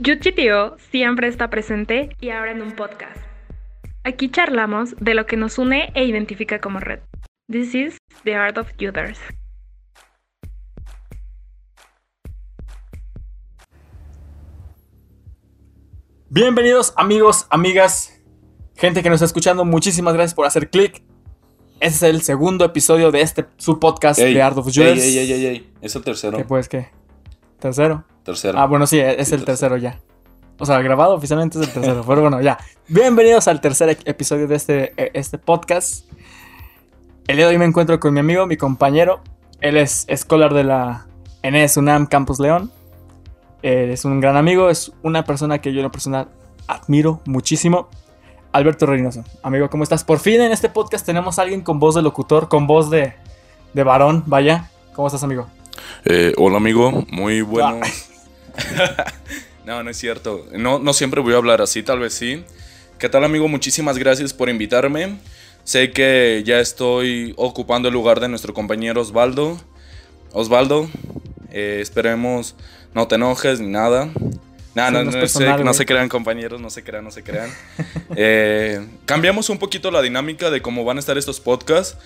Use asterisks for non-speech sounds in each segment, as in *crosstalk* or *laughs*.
YuGTO siempre está presente y ahora en un podcast. Aquí charlamos de lo que nos une e identifica como red. This is the art of Youters. Bienvenidos amigos, amigas, gente que nos está escuchando, muchísimas gracias por hacer clic. Este es el segundo episodio de este su podcast Ey, de Art of ey, Youters. ey, ey, ey, ey. Es el tercero. ¿Qué pues qué? ¿Tercero? Tercero. Ah, bueno, sí, es Sí, el tercero ya. O sea, grabado oficialmente es el tercero, pero bueno, ya. Bienvenidos al tercer e- episodio de este, eh, este podcast. El día de hoy me encuentro con mi amigo, mi compañero. Él es escolar de la ENES UNAM Campus León. Él es un gran amigo, es una persona que yo en lo personal admiro muchísimo. Alberto Reynoso. Amigo, ¿cómo estás? Por fin en este podcast tenemos a alguien con voz de locutor, con voz de, de varón, vaya. ¿Cómo estás, amigo? Eh, hola, amigo. Muy bueno. *laughs* *laughs* no, no es cierto. No, no siempre voy a hablar así, tal vez sí. ¿Qué tal, amigo? Muchísimas gracias por invitarme. Sé que ya estoy ocupando el lugar de nuestro compañero Osvaldo. Osvaldo, eh, esperemos no te enojes ni nada. Nah, no, no es no, personal, se crean compañeros, no se crean, no se crean. *laughs* Eh, cambiamos un poquito la dinámica de cómo van a estar estos podcasts.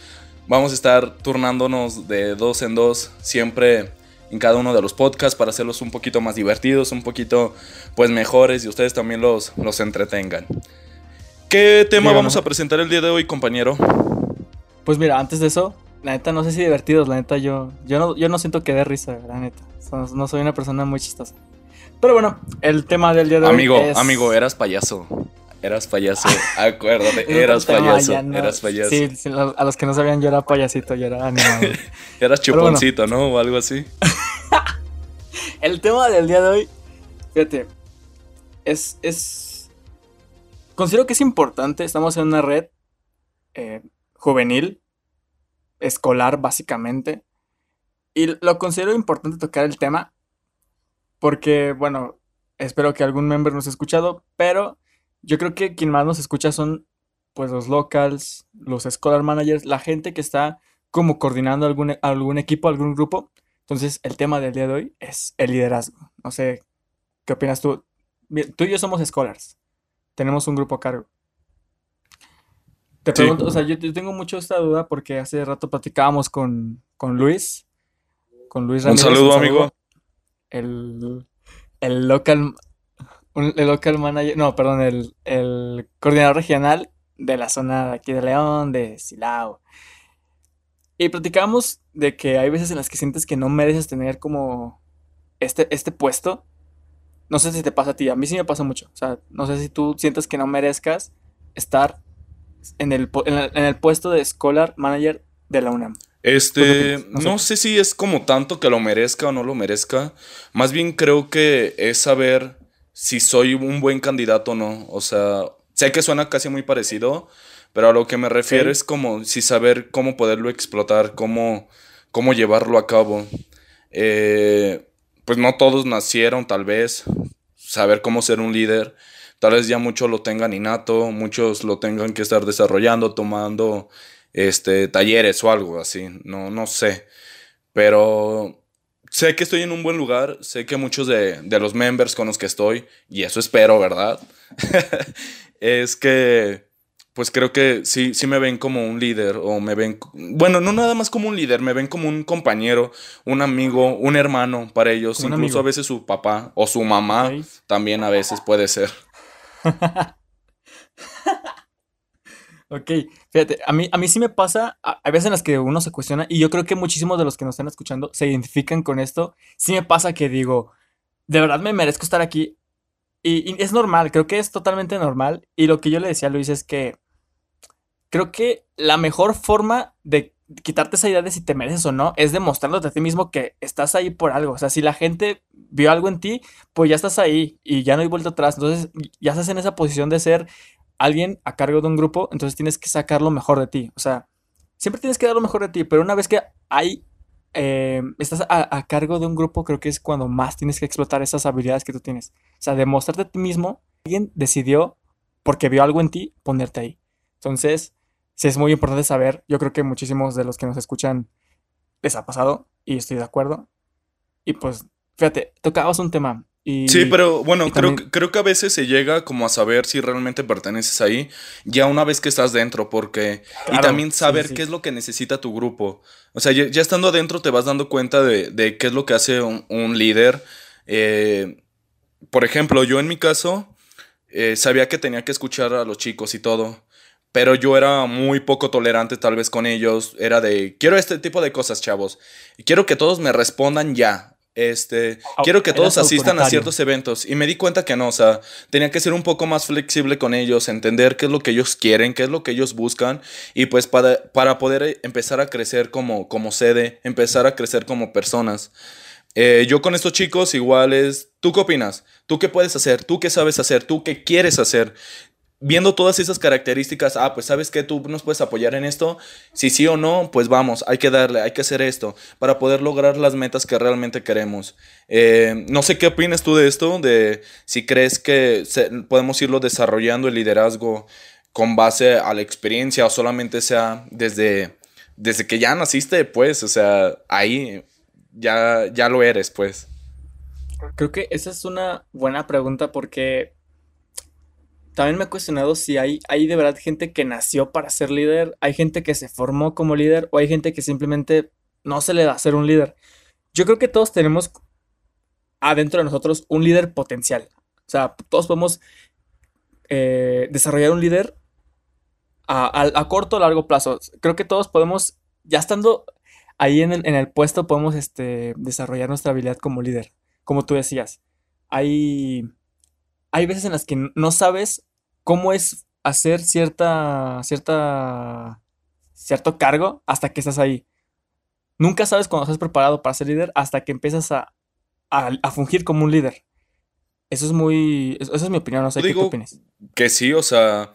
Vamos a estar turnándonos de dos en dos siempre en cada uno de los podcasts para hacerlos un poquito más divertidos, un poquito pues mejores y ustedes también los, los entretengan. ¿Qué tema vamos a presentar el día de hoy, compañero? Pues mira, antes de eso, la neta no sé si divertidos, la neta yo, yo, no, yo no siento que dé risa, la neta. No, soy una persona muy chistosa. Pero bueno, el tema del día de Amigo, hoy es... amigo, eras payaso. Eras payaso, acuérdate, *laughs* eras payaso, no- eras payaso. Sí, a los que no sabían yo era payasito, yo era animador. *laughs* Eras bueno. chuponcito, ¿no? O algo así. *laughs* el tema del día de hoy, fíjate, es, es... Considero que es importante, estamos en una red eh, juvenil, escolar básicamente, y lo considero importante tocar el tema porque, bueno, espero que algún member nos haya escuchado, pero yo creo que quien más nos escucha son pues los locals, los scholar managers, la gente que está como coordinando algún, algún equipo, algún grupo. Entonces, el tema del día de hoy es el liderazgo. No sé, ¿qué opinas tú? Tú y yo somos scholars. Tenemos un grupo a cargo. Te Sí. pregunto, o sea, yo, yo tengo mucho esta duda porque hace rato platicábamos con, con Luis. Con Luis Un Ramírez. saludo, amigo. El, el local, un- el local manager, no, perdón, el, el coordinador regional de la zona de aquí de León, de Silao. Y platicábamos de que hay veces en las que sientes que no mereces tener como este, este puesto. No sé si te pasa a ti, a mí sí me pasa mucho. O sea, no sé si tú sientes que no merezcas estar en el, en el, en el puesto de Scholar Manager de la UNAM. Este, no sé si es como tanto que lo merezca o no lo merezca. Más bien creo que es saber si soy un buen candidato o no. O sea, sé que suena casi muy parecido, pero a lo que me refiero es como si saber cómo poderlo explotar, cómo, cómo llevarlo a cabo. Eh, pues no todos nacieron, tal vez, saber cómo ser un líder. Tal vez ya muchos lo tengan innato, muchos lo tengan que estar desarrollando, tomando este, talleres o algo así, no, no sé. Pero sé que estoy en un buen lugar, sé que muchos de, de los members con los que estoy, y eso espero, ¿verdad? *laughs* es que, pues creo que sí, sí me ven como un líder, o me ven, bueno, no nada más como un líder, me ven como un compañero, un amigo, un hermano para ellos, Como incluso a veces su papá o su mamá también a veces puede ser. *laughs* Ok, fíjate, a mí, a mí sí me pasa, hay veces en las que uno se cuestiona, y yo creo que muchísimos de los que nos están escuchando se identifican con esto. Sí me pasa que digo, de verdad me merezco estar aquí. Y, y es normal, creo que es totalmente normal. Y lo que yo le decía a Luis es que creo que la mejor forma de quitarte esa idea de si te mereces o no es demostrándote a ti mismo que estás ahí por algo. O sea, si la gente vio algo en ti, pues ya estás ahí y ya no hay vuelta atrás. Entonces, ya estás en esa posición de ser alguien a cargo de un grupo, entonces tienes que sacar lo mejor de ti. O sea, siempre tienes que dar lo mejor de ti, pero una vez que hay, eh, estás a, cargo de un grupo, creo que es cuando más tienes que explotar esas habilidades que tú tienes. O sea, demostrarte a ti mismo, alguien decidió, porque vio algo en ti, ponerte ahí. Entonces, sí es muy importante saber, yo creo que muchísimos de los que nos escuchan les ha pasado, y estoy de acuerdo. Y pues, fíjate, tocabas un tema, Y, Sí, pero bueno, y creo, también, que- creo que a veces se llega como a saber si realmente perteneces ahí, ya una vez que estás dentro, porque... Y claro, también sí, sí, saber sí. qué es lo que necesita tu grupo. O sea, ya, ya estando adentro te vas dando cuenta de, de qué es lo que hace un, un líder. Eh, por ejemplo, yo en mi caso eh, sabía que tenía que escuchar a los chicos y todo, pero yo era muy poco tolerante tal vez con ellos. Era de, quiero este tipo de cosas, chavos. Y quiero que todos me respondan ya. Este, Au- quiero que todos asistan a ciertos eventos. Y me di cuenta que no, o sea, tenía que ser un poco más flexible con ellos, entender qué es lo que ellos quieren, qué es lo que ellos buscan. Y pues para, para poder eh, empezar a crecer como, como sede, empezar a crecer como personas. Eh, yo con estos chicos igual es, ¿tú qué opinas? ¿Tú qué puedes hacer? ¿Tú qué sabes hacer? ¿Tú qué quieres hacer? Viendo todas esas características, ah, pues sabes que tú nos puedes apoyar en esto, si sí o no, pues vamos, hay que darle, hay que hacer esto para poder lograr las metas que realmente queremos. Eh, no sé qué opinas tú de esto, de si crees que podemos irlo desarrollando el liderazgo con base a la experiencia o solamente sea desde, desde que ya naciste, pues, o sea, ahí ya, ya lo eres, pues. Creo que esa es una buena pregunta porque también me he cuestionado si hay, hay de verdad gente que nació para ser líder, hay gente que se formó como líder o hay gente que simplemente no se le da ser un líder. Yo creo que todos tenemos adentro de nosotros un líder potencial. O sea, todos podemos eh, desarrollar un líder a, a- corto o largo plazo. Creo que todos podemos, ya estando ahí en el, en el puesto, podemos este, desarrollar nuestra habilidad como líder. Como tú decías, hay, hay veces en las que no sabes cómo es hacer cierta, cierta, cierto cargo hasta que estás ahí. Nunca sabes cuando estás preparado para ser líder hasta que empiezas a, a, a fungir como un líder. Eso es muy, eso es mi opinión, no sé qué tú opinas. que sí, o sea,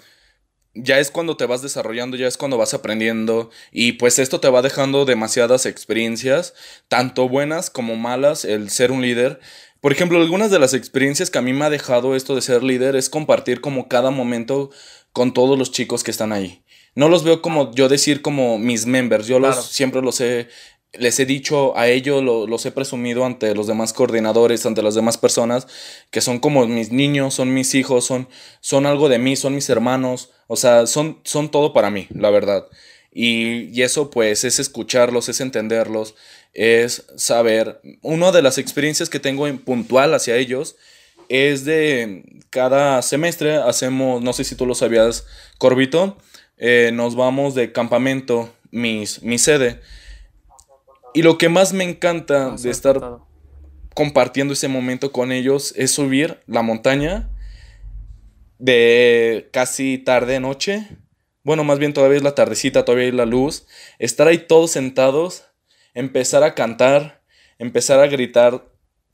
ya es cuando te vas desarrollando, ya es cuando vas aprendiendo y pues esto te va dejando demasiadas experiencias, tanto buenas como malas, el ser un líder. Por ejemplo, algunas de las experiencias que a mí me ha dejado esto de ser líder es compartir como cada momento con todos los chicos que están ahí. No los veo como yo decir como mis members, yo los siempre los he les he dicho a ellos, lo- los he presumido ante los demás coordinadores, ante las demás personas, que son como mis niños, son mis hijos, son, son algo de mí, son mis hermanos, o sea, son, son todo para mí, la verdad. Y, y eso pues es escucharlos, es entenderlos, es saber. Una de las experiencias que tengo en puntual hacia ellos es de cada semestre hacemos, no sé si tú lo sabías, Corbito, eh, nos vamos de campamento, mis, mi sede. Y lo que más me encanta de estar compartiendo ese momento con ellos es subir la montaña de casi tarde noche. Bueno, más bien todavía es la tardecita, todavía hay la luz. Estar ahí todos sentados, empezar a cantar, empezar a gritar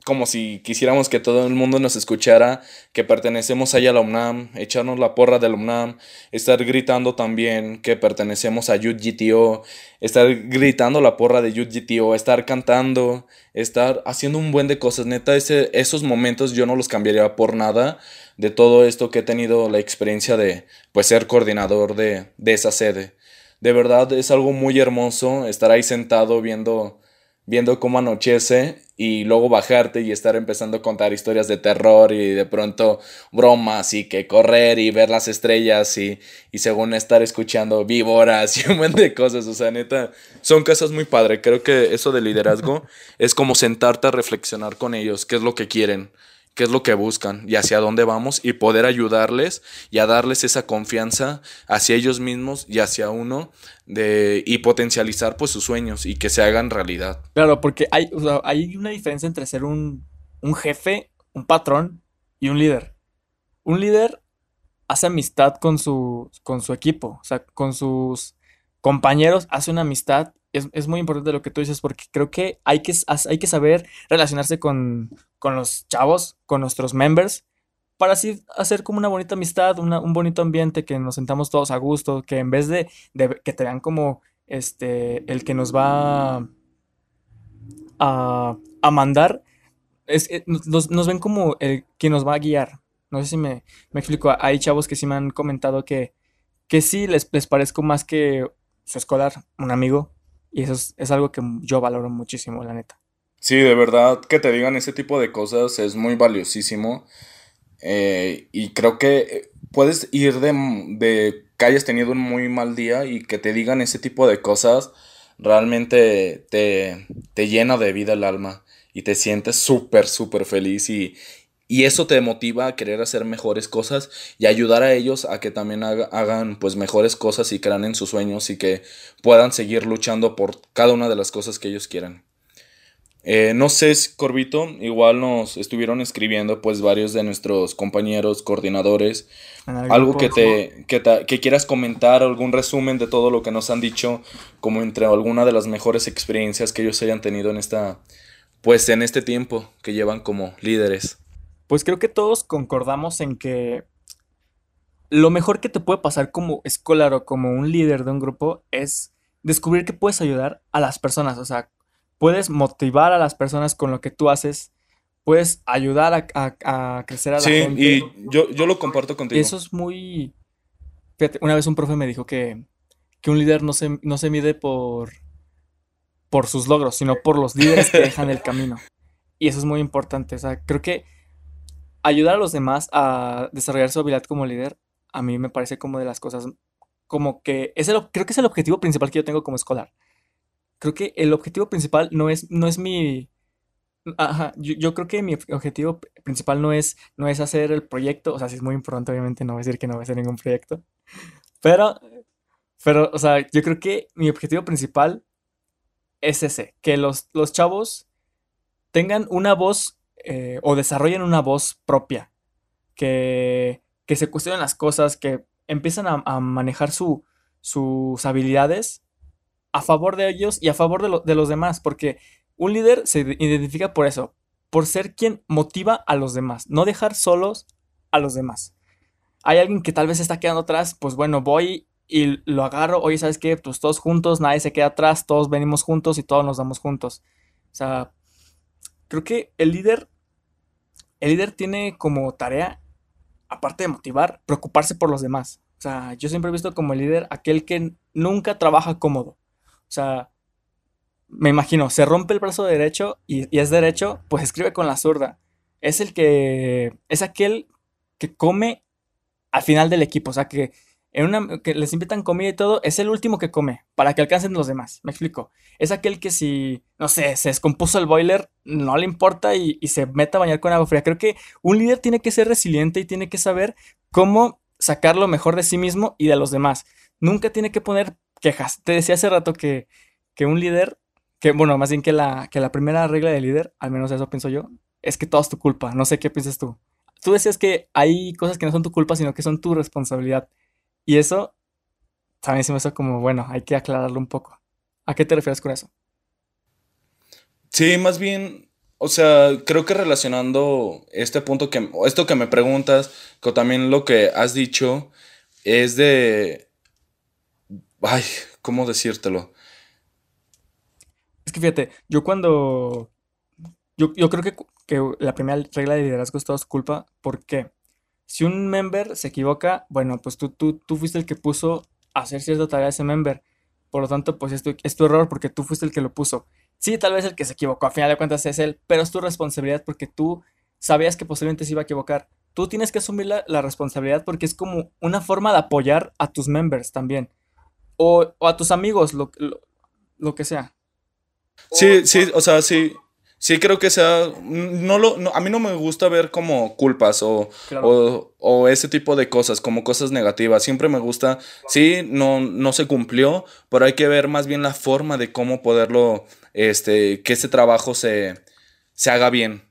como si quisiéramos que todo el mundo nos escuchara, que pertenecemos ahí a la UNAM, echarnos la porra de la UNAM, estar gritando también que pertenecemos a UGTO, estar gritando la porra de UGTO, estar cantando, estar haciendo un buen de cosas. Neta, ese, esos momentos yo no los cambiaría por nada de todo esto que he tenido la experiencia de pues ser coordinador de, de esa sede. De verdad es algo muy hermoso estar ahí sentado viendo viendo cómo anochece y luego bajarte y estar empezando a contar historias de terror y de pronto bromas y que correr y ver las estrellas y, y según estar escuchando víboras *laughs* y un montón de cosas, o sea, neta, son cosas muy padres. Creo que eso de liderazgo es como sentarte a reflexionar con ellos, qué es lo que quieren, qué es lo que buscan y hacia dónde vamos y poder ayudarles y a darles esa confianza hacia ellos mismos y hacia uno de, y potencializar pues sus sueños y que se hagan realidad. Claro, porque hay, hay una diferencia entre ser un, un jefe, un patrón y un líder. Un líder hace amistad con su, con su equipo, o sea, con sus compañeros, hace una amistad. Es, es muy importante lo que tú dices porque creo que hay que, hay que saber relacionarse con, con los chavos, con nuestros members, para así hacer como una bonita amistad, una- un bonito ambiente, que nos sentamos todos a gusto, que en vez de, de que te vean como este, el que nos va a, a mandar, es, eh, nos, nos ven como el que nos va a guiar. No sé si me, me explico. Hay chavos que sí me han comentado que, que sí les, les parezco más que su escolar, un amigo. Y eso es, algo que yo valoro muchísimo, la neta. Sí, de verdad que te digan ese tipo de cosas es muy valiosísimo. Eh, y creo que eh, puedes ir de, de que hayas tenido un muy mal día y que te digan ese tipo de cosas realmente te, te llena de vida el alma y te sientes súper, súper feliz y, y eso te motiva a querer hacer mejores cosas y ayudar a ellos a que también hagan pues mejores cosas y crean en sus sueños y que puedan seguir luchando por cada una de las cosas que ellos quieran. Eh, no sé, Corbito, igual nos estuvieron escribiendo pues varios de nuestros compañeros coordinadores. Algo que te, que que quieras comentar, algún resumen de todo lo que nos han dicho, como entre alguna de las mejores experiencias que ellos hayan tenido en esta, pues en este tiempo que llevan como líderes. Pues creo que todos concordamos en que lo mejor que te puede pasar como escolar o como un líder de un grupo es descubrir que puedes ayudar a las personas, o sea, puedes motivar a las personas con lo que tú haces, puedes ayudar a, crecer a la gente. Sí, y yo, yo lo comparto contigo. Eso es muy... Fíjate, una vez un profe me dijo que, un líder no se, no se mide por, por sus logros, sino por los líderes que dejan el *laughs* camino. Y eso es muy importante. O sea, creo que ayudar a los demás a desarrollar su habilidad como líder, a mí me parece como de las cosas, como que es el, creo que es el objetivo principal que yo tengo como escolar. Creo que el objetivo principal no es, no es mi... Ajá, yo, creo que mi objetivo principal no es, no es hacer el proyecto, o sea, si es muy importante, obviamente no voy a decir que no voy a hacer ningún proyecto, pero, pero, o sea, yo creo que mi objetivo principal es ese, que los, los chavos tengan una voz eh, o desarrollen una voz propia, que, que se cuestionen las cosas, que empiezan a, a manejar su, sus habilidades a favor de ellos y a favor de, de los demás, porque un líder se identifica por eso, por ser quien motiva a los demás, no dejar solos a los demás. Hay alguien que tal vez está quedando atrás, pues bueno, voy y lo agarro, oye, ¿sabes qué? Pues todos juntos, nadie se queda atrás, todos venimos juntos y todos nos damos juntos. O sea, creo que el líder, el líder tiene como tarea, aparte de motivar, preocuparse por los demás. O sea, yo siempre he visto como el líder aquel que nunca trabaja cómodo. O sea, me imagino, se rompe el brazo derecho y, es derecho, pues escribe con la zurda. Es el que, es aquel que come al final del equipo, o sea, que en una que les invitan comida y todo, es el último que come para que alcancen los demás. Me explico. Es aquel que si, no sé, se descompuso el boiler, no le importa y, y, se mete a bañar con agua fría. Creo que un líder tiene que ser resiliente y tiene que saber cómo sacar lo mejor de sí mismo y de los demás. Nunca tiene que poner quejas. Te decía hace rato que, un líder, que bueno, más bien que la, que la primera regla del líder, al menos eso pienso yo, es que todo es tu culpa. No sé qué piensas tú. Tú decías que hay cosas que no son tu culpa, sino que son tu responsabilidad. Y eso también se me hizo como, bueno, hay que aclararlo un poco. ¿A qué te refieres con eso? Sí, más bien, o sea, creo que relacionando este punto que, esto que me preguntas, con también lo que has dicho, es de Ay, ¿cómo decírtelo? Es que fíjate, yo cuando... Yo, creo que, que, la primera regla de liderazgo es todo su culpa. porque Si un member se equivoca, bueno, pues tú, tú, tú fuiste el que puso a hacer cierta tarea a ese member. Por lo tanto, pues es tu, es tu error porque tú fuiste el que lo puso. Sí, tal vez el que se equivocó, a final de cuentas es él, pero es tu responsabilidad porque tú sabías que posiblemente se iba a equivocar. Tú tienes que asumir la, la responsabilidad porque es como una forma de apoyar a tus members también o, a tus amigos, lo, lo, que sea. Sí, sí, o sea, sí. Sí, creo que sea. No lo, a mí no me gusta ver como culpas o, o, ese tipo de cosas, como cosas negativas. Siempre me gusta. Sí, no, no se cumplió, pero hay que ver más bien la forma de cómo poderlo. Este, que ese trabajo se, se haga bien.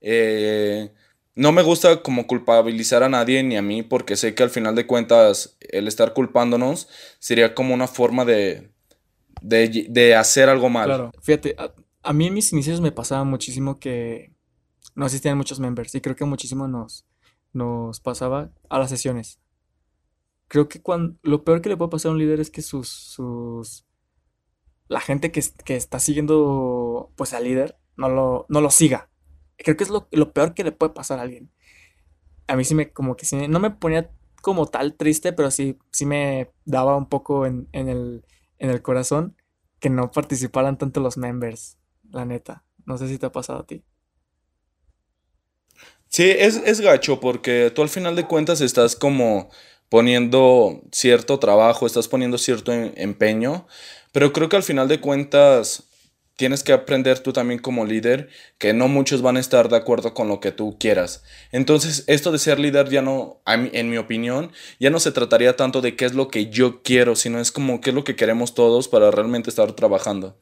Eh, no me gusta como culpabilizar a nadie ni a mí porque sé que al final de cuentas el estar culpándonos sería como una forma de, de, hacer algo mal. Claro, fíjate, a, mí en mis inicios me pasaba muchísimo que no existían muchos members y creo que muchísimo nos, nos pasaba a las sesiones. Creo que cuando, lo peor que le puede pasar a un líder es que sus, sus la gente que, que está siguiendo pues al líder no lo, no lo siga creo que es lo, peor que le puede pasar a alguien. A mí sí me, como que sí, no me ponía como tal triste, pero sí, sí me daba un poco en, el, en el corazón que no participaran tanto los members, la neta. No sé si te ha pasado a ti. Sí, es, es gacho porque tú al final de cuentas estás como poniendo cierto trabajo, estás poniendo cierto em- empeño, pero creo que al final de cuentas tienes que aprender tú también como líder que no muchos van a estar de acuerdo con lo que tú quieras. Entonces, esto de ser líder ya no, en mi opinión, ya no se trataría tanto de qué es lo que yo quiero, sino es como qué es lo que queremos todos para realmente estar trabajando.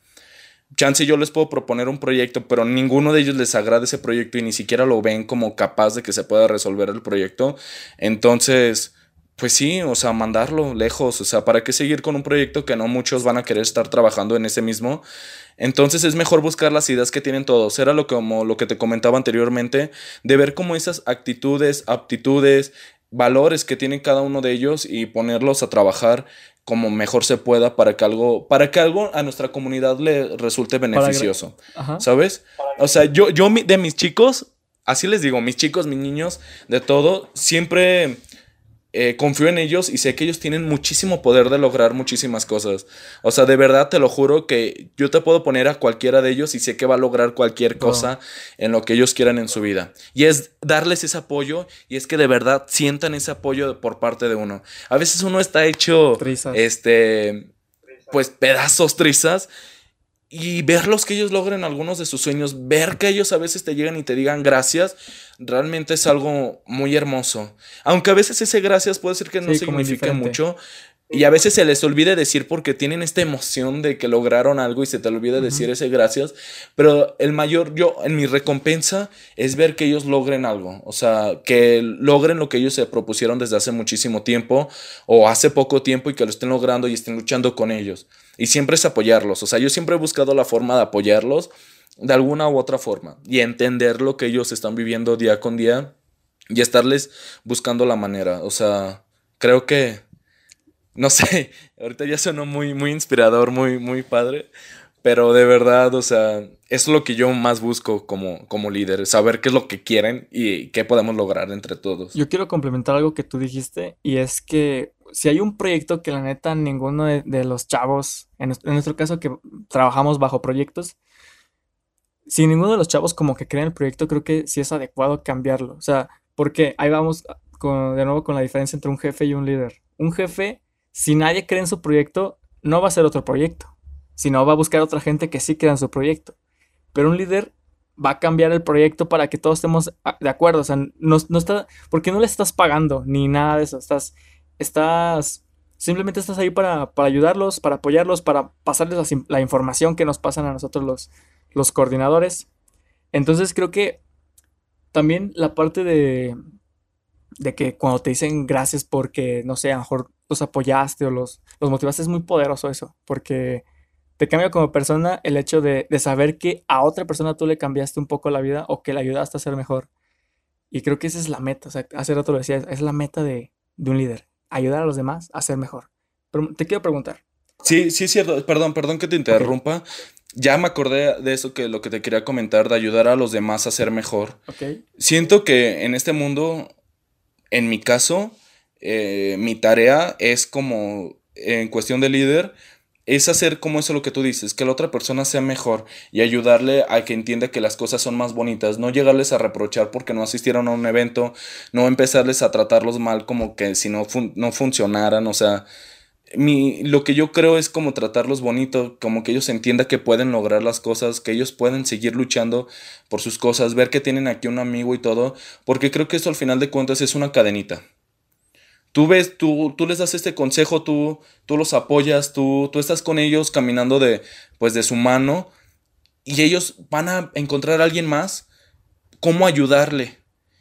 Chance yo les puedo proponer un proyecto, pero ninguno de ellos les agrada ese proyecto y ni siquiera lo ven como capaz de que se pueda resolver el proyecto. Entonces, pues sí, o sea, mandarlo lejos, o sea, ¿para qué seguir con un proyecto que no muchos van a querer estar trabajando en ese mismo? Entonces es mejor buscar las ideas que tienen todos. Era lo como lo que te comentaba anteriormente, de ver cómo esas actitudes, aptitudes, valores que tienen cada uno de ellos y ponerlos a trabajar como mejor se pueda para que algo, para que algo a nuestra comunidad le resulte beneficioso. Ajá. ¿Sabes? O sea, yo, yo de mis chicos, así les digo, mis chicos, mis niños, de todo, siempre eh, confío en ellos y sé que ellos tienen muchísimo poder de lograr muchísimas cosas. O sea, de verdad te lo juro que yo te puedo poner a cualquiera de ellos y sé que va a lograr cualquier cosa en lo que ellos quieran en su vida. Y es darles ese apoyo y es que de verdad sientan ese apoyo por parte de uno. A veces uno está hecho, Trizas. este, pues pedazos, trizas. Y verlos que ellos logren algunos de sus sueños, ver que ellos a veces te llegan y te digan gracias, realmente es algo muy hermoso. Aunque a veces ese gracias puede ser que no Sí, signifique mucho. Y a veces se les olvide decir porque tienen esta emoción de que lograron algo y se te olvida decir ese gracias. Pero el mayor, yo, en mi recompensa es ver que ellos logren algo. O sea, que logren lo que ellos se propusieron desde hace muchísimo tiempo o hace poco tiempo y que lo estén logrando y estén luchando con ellos. Y siempre es apoyarlos. O sea, yo siempre he buscado la forma de apoyarlos de alguna u otra forma y entender lo que ellos están viviendo día con día y estarles buscando la manera. O sea, creo que, no *laughs* sé, ahorita ya sonó muy, muy inspirador, muy, muy padre, pero de verdad, o sea, es lo que yo más busco como, como líder, saber qué es lo que quieren y qué podemos lograr entre todos. Yo quiero complementar algo que tú dijiste y es que si hay un proyecto que la neta ninguno de, los chavos, en, en nuestro caso que trabajamos bajo proyectos, si ninguno de los chavos como que creen el proyecto, creo que sí es adecuado cambiarlo. O sea, porque ahí vamos con- de nuevo con la diferencia entre un jefe y un líder. Un jefe, si nadie cree en su proyecto, no va a ser otro proyecto, sino va a buscar otra gente que sí crea en su proyecto. Pero un líder va a cambiar el proyecto para que todos estemos de acuerdo. O sea, no, no está, porque no le estás pagando ni nada de eso. Estás, estás, simplemente estás ahí para, para ayudarlos, para apoyarlos, para pasarles la, la información que nos pasan a nosotros los, los coordinadores. Entonces creo que también la parte de, de que cuando te dicen gracias porque, no sé, a lo mejor los apoyaste o los, los motivaste, es muy poderoso eso, porque te cambia como persona el hecho de, de saber que a otra persona tú le cambiaste un poco la vida o que le ayudaste a ser mejor. Y creo que esa es la meta, o sea, hace rato lo decía, es la meta de, de un líder, ayudar a los demás a ser mejor. Pero te quiero preguntar, Sí, sí es cierto. Perdón, perdón que te interrumpa. Ya me acordé de eso que lo que te quería comentar, de ayudar a los demás a ser mejor. ¿ok? Siento que en este mundo, en mi caso, eh, mi tarea es como, en cuestión de líder, es hacer como eso lo que tú dices, que la otra persona sea mejor y ayudarle a que entienda que las cosas son más bonitas, no llegarles a reprochar porque no asistieron a un evento, no empezarles a tratarlos mal como que si no, no funcionaran, o sea, mi, lo que yo creo es como tratarlos bonito, como que ellos entiendan que pueden lograr las cosas, que ellos pueden seguir luchando por sus cosas, ver que tienen aquí un amigo y todo, porque creo que esto al final de cuentas es una cadenita. Tú ves, tú, tú les das este consejo, tú, tú los apoyas, tú, tú estás con ellos caminando de, pues de su mano y ellos van a encontrar a alguien más, cómo ayudarle.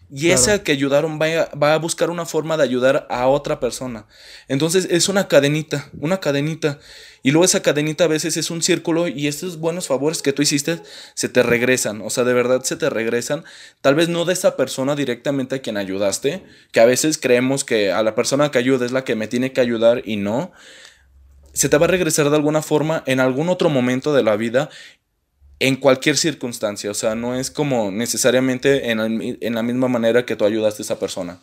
Y Claro. ese que ayudaron va a, va a buscar una forma de ayudar a otra persona. Entonces es una cadenita, una cadenita. Y luego esa cadenita a veces es un círculo y estos buenos favores que tú hiciste se te regresan. O sea, de verdad se te regresan. Tal vez no de esa persona directamente a quien ayudaste, que a veces creemos que a la persona que ayuda es la que me tiene que ayudar y no. Se te va a regresar de alguna forma en algún otro momento de la vida en cualquier circunstancia, o sea, no es como necesariamente en, en la misma manera que tú ayudaste a esa persona.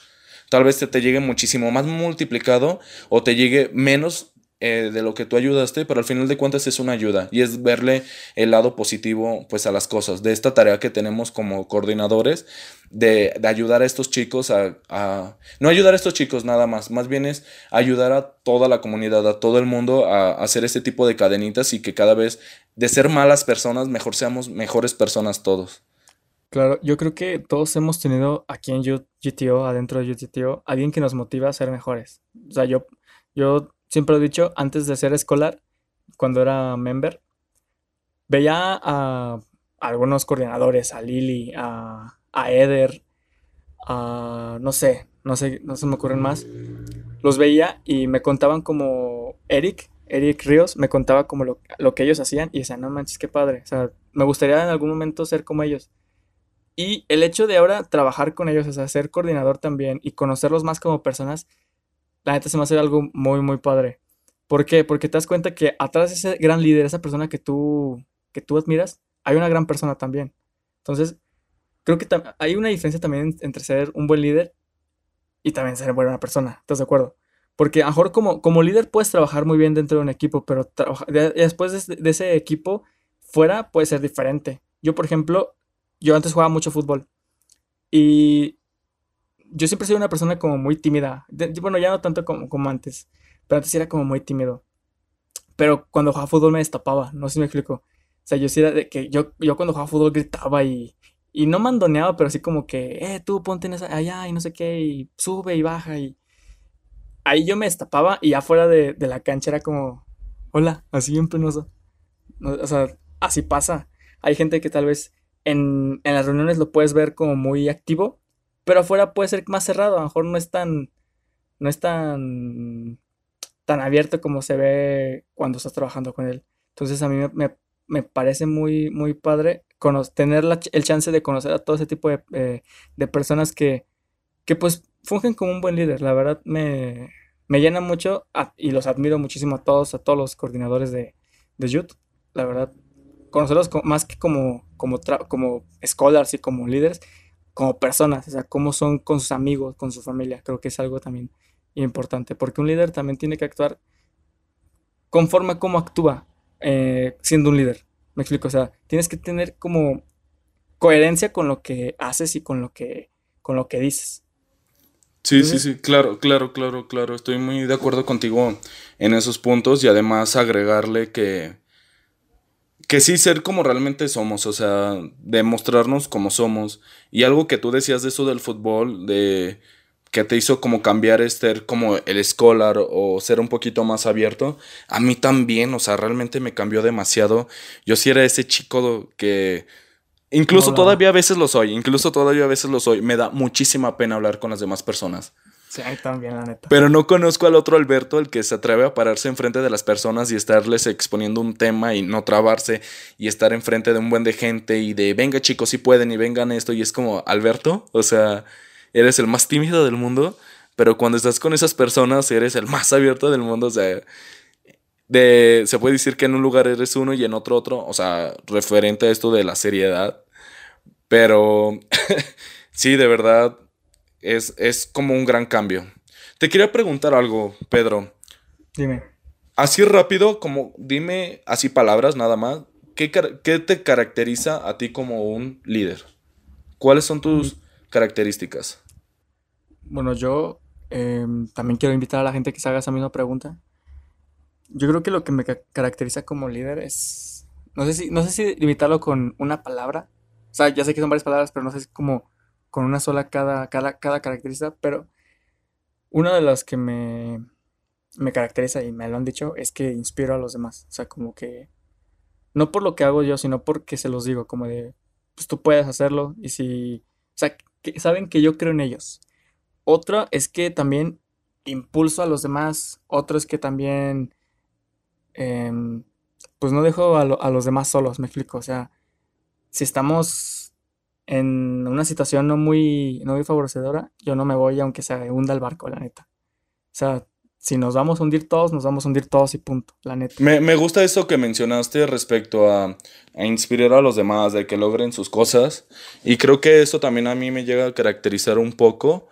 Tal vez te, te llegue muchísimo más multiplicado o te llegue menos eh, de lo que tú ayudaste, pero al final de cuentas es una ayuda y es verle el lado positivo pues a las cosas, de esta tarea que tenemos como coordinadores, de, ayudar a estos chicos a, No ayudar a estos chicos nada más, más bien es ayudar a toda la comunidad, a todo el mundo a, hacer este tipo de cadenitas y que cada vez de ser malas personas, mejor seamos mejores personas todos. Claro, yo creo que todos hemos tenido aquí en GTO, adentro de GTO, alguien que nos motiva a ser mejores. O sea, yo, yo siempre he dicho, antes de ser escolar, cuando era member, veía a algunos coordinadores, a Lili, a, Eder, a no sé, no sé, no se me ocurren más. Los veía y me contaban como Eric, Eric Ríos, me contaba como lo, lo que ellos hacían y decía, no manches, qué padre. O sea, me gustaría en algún momento ser como ellos. Y el hecho de ahora trabajar con ellos, o sea, ser coordinador también y conocerlos más como personas, la neta se me hace algo muy, muy padre. ¿Por qué? Porque te das cuenta que atrás de ese gran líder, esa persona que tú, que tú admiras, hay una gran persona también. Entonces, creo que hay una diferencia también entre ser un buen líder y también ser buena persona. ¿Estás de acuerdo? Porque a lo mejor como, como líder puedes trabajar muy bien dentro de un equipo, pero después de, de ese equipo, fuera puede ser diferente. Yo, por ejemplo, yo antes jugaba mucho fútbol y yo siempre sido una persona como muy tímida. bueno, ya no tanto como, como antes, pero antes era como muy tímido. Pero cuando jugaba fútbol me destapaba, no sé si me explico. O sea, yo sí era de que yo, yo cuando jugaba fútbol gritaba y, y no mandoneaba, pero así como que, eh, tú ponte en esa, allá y no sé qué, y sube y baja y... Ahí yo me destapaba y afuera de, de la cancha era como, hola, así bien penoso. o sea, así pasa. Hay gente que tal vez en, en las reuniones lo puedes ver como muy activo, pero afuera puede ser más cerrado, a lo mejor no es tan, no es tan, tan abierto como se ve cuando estás trabajando con él. Entonces a mí me, parece muy, muy padre tener el chance de conocer a todo ese tipo de, eh, de personas que, que pues fungen como un buen líder. La verdad me, me llena mucho y los admiro muchísimo a todos, a todos los coordinadores de, de YUT. La verdad, conocerlos más que como, como, como scholars y como líderes, como personas, o sea, cómo son con sus amigos, con su familia. Creo que es algo también importante, porque un líder también tiene que actuar conforme a cómo actúa eh, siendo un líder. Me explico, o sea, tienes que tener como coherencia con lo que haces y con lo que, con lo que dices. Sí, sí, sí, claro, claro, claro, claro. Estoy muy de acuerdo contigo en esos puntos y además agregarle que que sí ser como realmente somos, o sea, demostrarnos como somos. Y algo que tú decías de eso del fútbol, de que te hizo como cambiar ser como el escolar o ser un poquito más abierto, a mí también, o sea, realmente me cambió demasiado. Yo sí era ese chico que incluso todavía a veces lo soy, incluso todavía a veces lo soy. Me da muchísima pena hablar con las demás personas. Sí, también, la neta. Pero no conozco al otro Alberto, el que se atreve a pararse enfrente de las personas y estarles exponiendo un tema y no trabarse y estar enfrente de un buen de gente y de venga chicos, si pueden y vengan esto. Y es como, Alberto, o sea, eres el más tímido del mundo, pero cuando estás con esas personas eres el más abierto del mundo. O sea, de, se puede decir que en un lugar eres uno y en otro otro, o sea, referente a esto de la seriedad. Pero *laughs* sí, de verdad, es, como un gran cambio. Te quería preguntar algo, Pedro. Dime. Así rápido, como dime así palabras nada más. ¿Qué, te caracteriza a ti como un líder? ¿Cuáles son tus mm. características? Bueno, yo em, también quiero invitar a la gente que se haga esa misma pregunta. Yo creo que lo que me caracteriza como líder es. No sé si, no sé si limitarlo con una palabra. O sea, ya sé que son varias palabras, pero no sé si como con una sola cada, cada, cada característica, pero una de las que me, me caracteriza y me lo han dicho es que inspiro a los demás. O sea, como que no por lo que hago yo, sino porque se los digo, como de, pues tú puedes hacerlo y si, o sea, que saben que yo creo en ellos. Otra es que también impulso a los demás. Otro es que también, em, pues no dejo a, a los demás solos, me explico. O sea, si estamos en una situación no muy, no muy favorecedora, yo no me voy aunque se hunda el barco, la neta. O sea, si nos vamos a hundir todos, nos vamos a hundir todos y punto, la neta. Me, gusta eso que mencionaste respecto a, a, inspirar a los demás, de que logren sus cosas. Y creo que eso también a mí me llega a caracterizar un poco.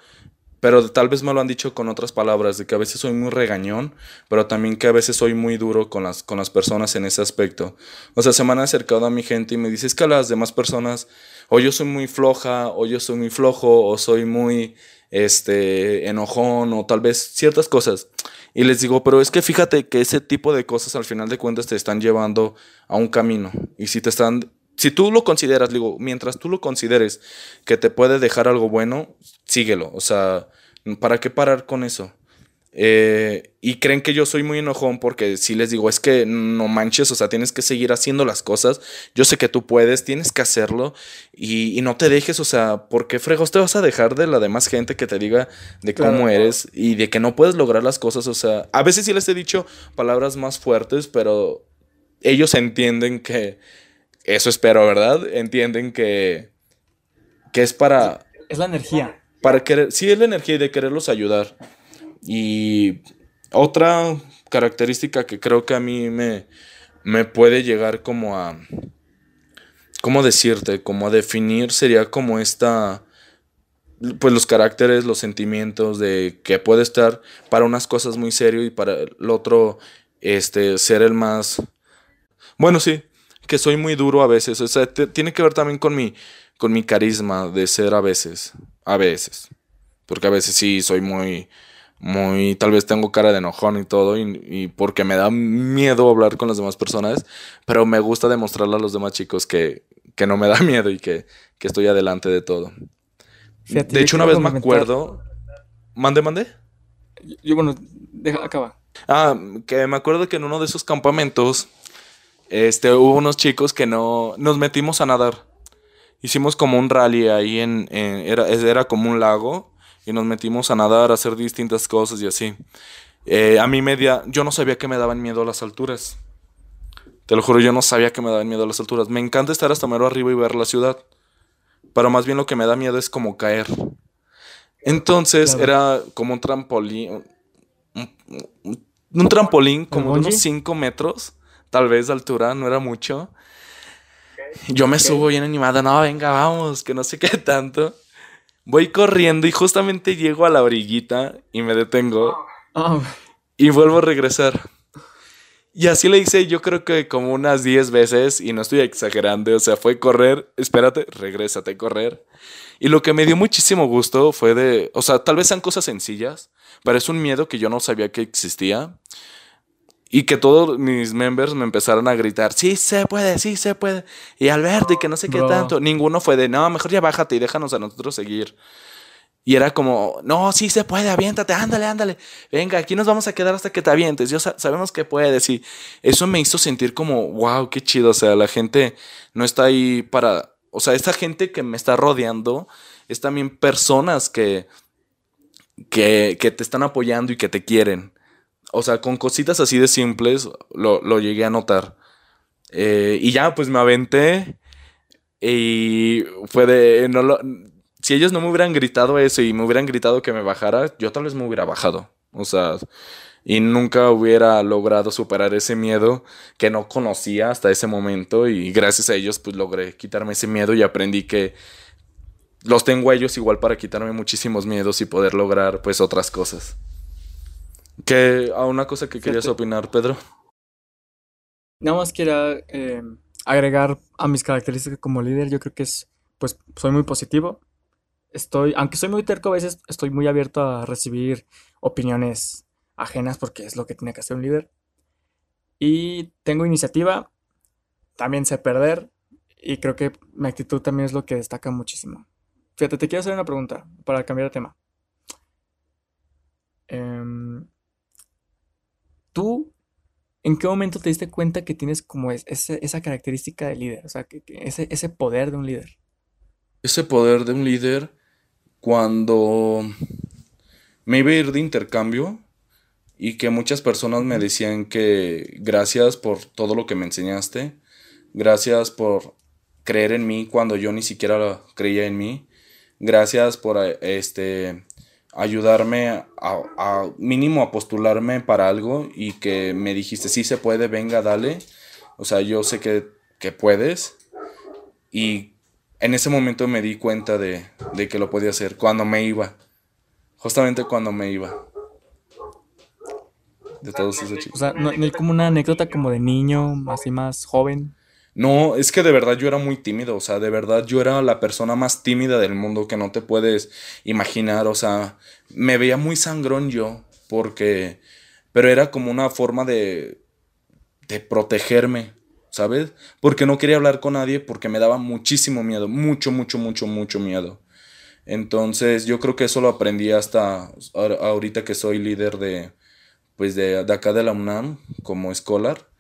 pero tal vez me lo han dicho con otras palabras, de que a veces soy muy regañón, pero también que a veces soy muy duro con las, con las personas en ese aspecto. O sea, se me han acercado a mi gente y me dice, es que a las demás personas, o yo soy muy floja, o yo soy muy flojo, o soy muy este, enojón, o tal vez ciertas cosas. Y les digo, pero es que fíjate que ese tipo de cosas al final de cuentas te están llevando a un camino. Y si te están si tú lo consideras, digo, mientras tú lo consideres que te puede dejar algo bueno, síguelo. O sea, ¿para qué parar con eso? Eh, y creen que yo soy muy enojón porque si les digo, es que no manches, o sea, tienes que seguir haciendo las cosas. Yo sé que tú puedes, tienes que hacerlo y, no te dejes, o sea, ¿por qué fregos te vas a dejar de la demás gente que te diga de cómo eres y de que no puedes lograr las cosas? O sea, a veces sí les he dicho palabras más fuertes, pero ellos entienden que eso espero, ¿verdad? Entienden que, que es para... Es la energía. Para querer, sí, es la energía y de quererlos ayudar. Y otra característica que creo que a mí me, me puede llegar como a... ¿Cómo decirte? Como a definir sería como esta... Pues los caracteres, los sentimientos de que puede estar para unas cosas muy serio y para el otro, este, ser el más... Bueno, sí, que soy muy duro a veces. O sea, tiene que ver también con mi, con mi carisma de ser a veces. A veces. Porque a veces sí soy muy, muy, tal vez tengo cara de enojón y todo, y, porque me da miedo hablar con las demás personas, pero me gusta demostrarle a los demás chicos que, que no me da *laughs* miedo y que, que estoy adelante de todo. de hecho, una vez me acuerdo... ¿Mande, mande? Yo, bueno, deja, acaba. Ah, que me acuerdo que en uno de esos campamentos este, hubo unos chicos que no, nos metimos a nadar. Hicimos como un rally ahí en, era, era como un lago y nos metimos a nadar, a hacer distintas cosas y así. Eh, a mí media, yo no sabía que me daban miedo a las alturas. Te lo juro, yo no sabía que me daban miedo a las alturas. Me encanta estar hasta mero arriba y ver la ciudad. Pero más bien lo que me da miedo es como caer. Entonces era como un trampolín. Un, trampolín como de unos 5 metros tal vez de altura, no era mucho. Yo me subo bien animada, no, venga, vamos, que no sé qué tanto. Voy corriendo y justamente llego a la orillita y me detengo. Ah. Y vuelvo a regresar. Y así le hice yo creo que como unas 10 veces y no estoy exagerando, o sea, fue correr, espérate, regrésate, correr. Y lo que me dio muchísimo gusto fue de, o sea, tal vez sean cosas sencillas, pero es un miedo que yo no sabía que existía. Y que todos mis members me empezaron a gritar, sí se puede, sí se puede. Y Alberto, y que no sé qué tanto. Ninguno fue de, no, mejor ya bájate y déjanos a nosotros seguir. Y era como, no, sí se puede, aviéntate, ándale, ándale. Venga, aquí nos vamos a quedar hasta que te avientes. Yo sabemos que puedes. Y eso me hizo sentir como, wow, qué chido. O sea, la gente no está ahí para. O sea, esta gente que me está rodeando es también personas que, que, que te están apoyando y que te quieren. O sea, con cositas así de simples lo, llegué a notar. Eh, y ya, pues me aventé. Y fue de. No si ellos no me hubieran gritado eso y me hubieran gritado que me bajara, yo tal vez me hubiera bajado. O sea, y nunca hubiera logrado superar ese miedo que no conocía hasta ese momento. Y gracias a ellos, pues logré quitarme ese miedo y aprendí que los tengo a ellos igual para quitarme muchísimos miedos y poder lograr, pues, otras cosas. Que a una cosa que querías opinar, Pedro. Nada más quiero eh, agregar a mis características como líder. Yo creo que es, pues, soy muy positivo. Estoy, aunque soy muy terco a veces, estoy muy abierto a recibir opiniones ajenas porque es lo que tiene que hacer un líder. Y tengo iniciativa, también sé perder y creo que mi actitud también es lo que destaca muchísimo. Fíjate, te quiero hacer una pregunta para cambiar de tema. Eh, ¿Tú en qué momento te diste cuenta que tienes como esa característica de líder? O sea, que, ese, ese poder de un líder. Ese poder de un líder cuando me iba a ir de intercambio y que muchas personas me decían que gracias por todo lo que me enseñaste, gracias por creer en mí cuando yo ni siquiera creía en mí, gracias por este ayudarme a, mínimo a postularme para algo y que me dijiste, sí se puede, venga, dale. O sea, yo sé que, puedes. Y en ese momento me di cuenta de, que lo podía hacer, cuando me iba. Justamente cuando me iba. De todos esos chicos. O sea, no, no hay como una anécdota como de niño, así más joven. No, es que de verdad yo era muy tímido, o sea, de verdad yo era la persona más tímida del mundo que no te puedes imaginar, o sea, me veía muy sangrón yo, porque, pero era como una forma de, de protegerme, ¿sabes? Porque no quería hablar con nadie porque me daba muchísimo miedo, mucho, mucho, mucho, mucho miedo. Entonces yo creo que eso lo aprendí hasta ahorita que soy líder de, pues de, de acá de la UNAM como escolar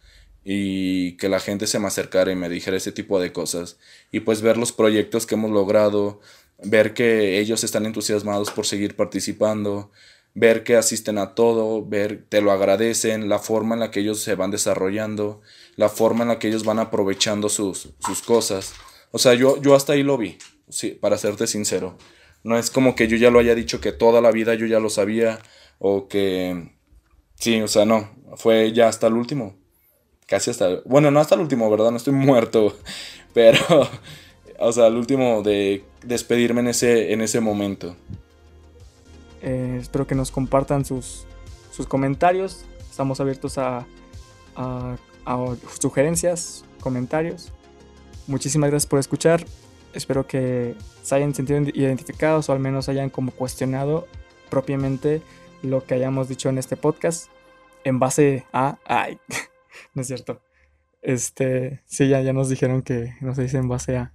y que la gente se me acercara y me dijera ese tipo de cosas. Y pues ver los proyectos que hemos logrado, ver que ellos están entusiasmados por seguir participando, ver que asisten a todo, ver, te lo agradecen, la forma en la que ellos se van desarrollando, la forma en la que ellos van aprovechando sus, sus cosas. O sea, yo, yo hasta ahí lo vi, sí, para serte sincero. No es como que yo ya lo haya dicho que toda la vida yo ya lo sabía o que... Sí, o sea, no, fue ya hasta el último casi hasta, bueno, no hasta el último, ¿verdad? No estoy *laughs* muerto, pero, o sea, el último de despedirme en ese, en ese momento. Eh, espero que nos compartan sus, sus comentarios. Estamos abiertos a, sugerencias, comentarios. Muchísimas gracias por escuchar. Espero que se hayan sentido identificados o al menos hayan como cuestionado propiamente lo que hayamos dicho en este podcast en base a... *laughs* *laughs* no es cierto. Este, sí, ya, ya nos dijeron que no se dice en base a.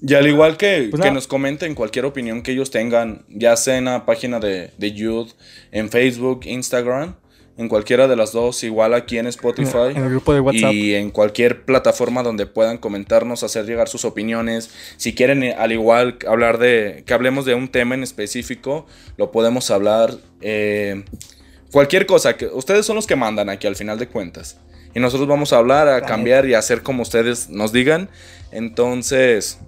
Y al igual que, pues que nos comenten cualquier opinión que ellos tengan, ya sea en la página de, de Youth, en Facebook, Instagram, en cualquiera de las dos, igual aquí en Spotify. En el grupo de WhatsApp. Y en cualquier plataforma donde puedan comentarnos, hacer llegar sus opiniones. Si quieren, eh, al igual, hablar de. que hablemos de un tema en específico, lo podemos hablar. Eh, cualquier cosa, que ustedes son los que mandan aquí al final de cuentas y nosotros vamos a hablar, a cambiar y a hacer como ustedes nos digan. Entonces,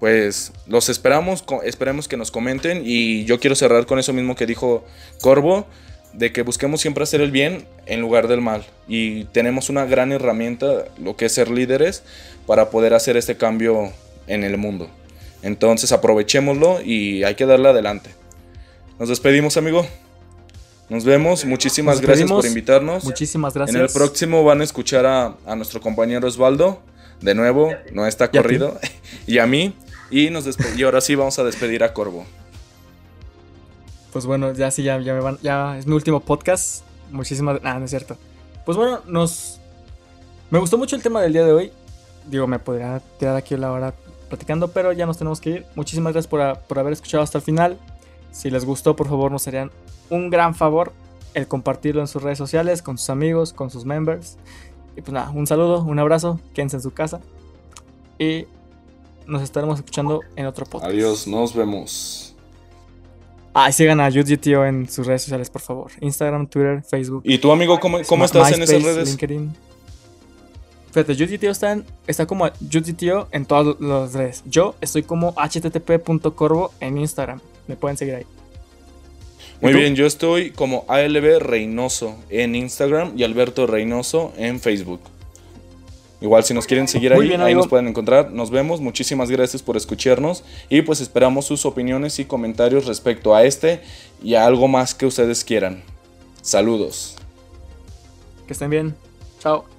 pues los esperamos, esperemos que nos comenten y yo quiero cerrar con eso mismo que dijo Corvo, de que busquemos siempre hacer el bien en lugar del mal y tenemos una gran herramienta, lo que es ser líderes, para poder hacer este cambio en el mundo. Entonces aprovechémoslo y hay que darle adelante. Nos despedimos, amigo. Nos vemos, muchísimas gracias por invitarnos. Muchísimas gracias. En el próximo van a escuchar a, nuestro compañero Osvaldo, de nuevo, no está corrido, *laughs* y a mí, y, nos y ahora sí vamos a despedir a Corvo. Pues bueno, ya sí, ya, ya me van, ya es mi último podcast. Muchísimas, ah, no es cierto. Pues bueno, nos, me gustó mucho el tema del día de hoy. Digo, me podría quedar aquí la hora platicando, pero ya nos tenemos que ir. Muchísimas gracias por, por haber escuchado hasta el final. Si les gustó, por favor, nos harían un gran favor el compartirlo en sus redes sociales, con sus amigos, con sus members. Y pues nada, un saludo, un abrazo, quédense en su casa. Y nos estaremos escuchando en otro podcast. Adiós, nos vemos. Ah, sigan a YujiTio en sus redes sociales, por favor. Instagram, Twitter, Facebook. ¿Y tu amigo cómo, cómo estás en esas redes? LinkedIn. Fíjate, YujiTio está, está como YujiTio en todas las redes. Yo estoy como http.corvo en Instagram. Me pueden seguir ahí. Muy bien, yo estoy como ALB Reynoso en Instagram y Alberto Reynoso en Facebook. Igual si nos quieren seguir ahí, ahí nos pueden encontrar. Nos vemos, muchísimas gracias por escucharnos y pues esperamos sus opiniones y comentarios respecto a este y a algo más que ustedes quieran. Saludos. Que estén bien. Chao.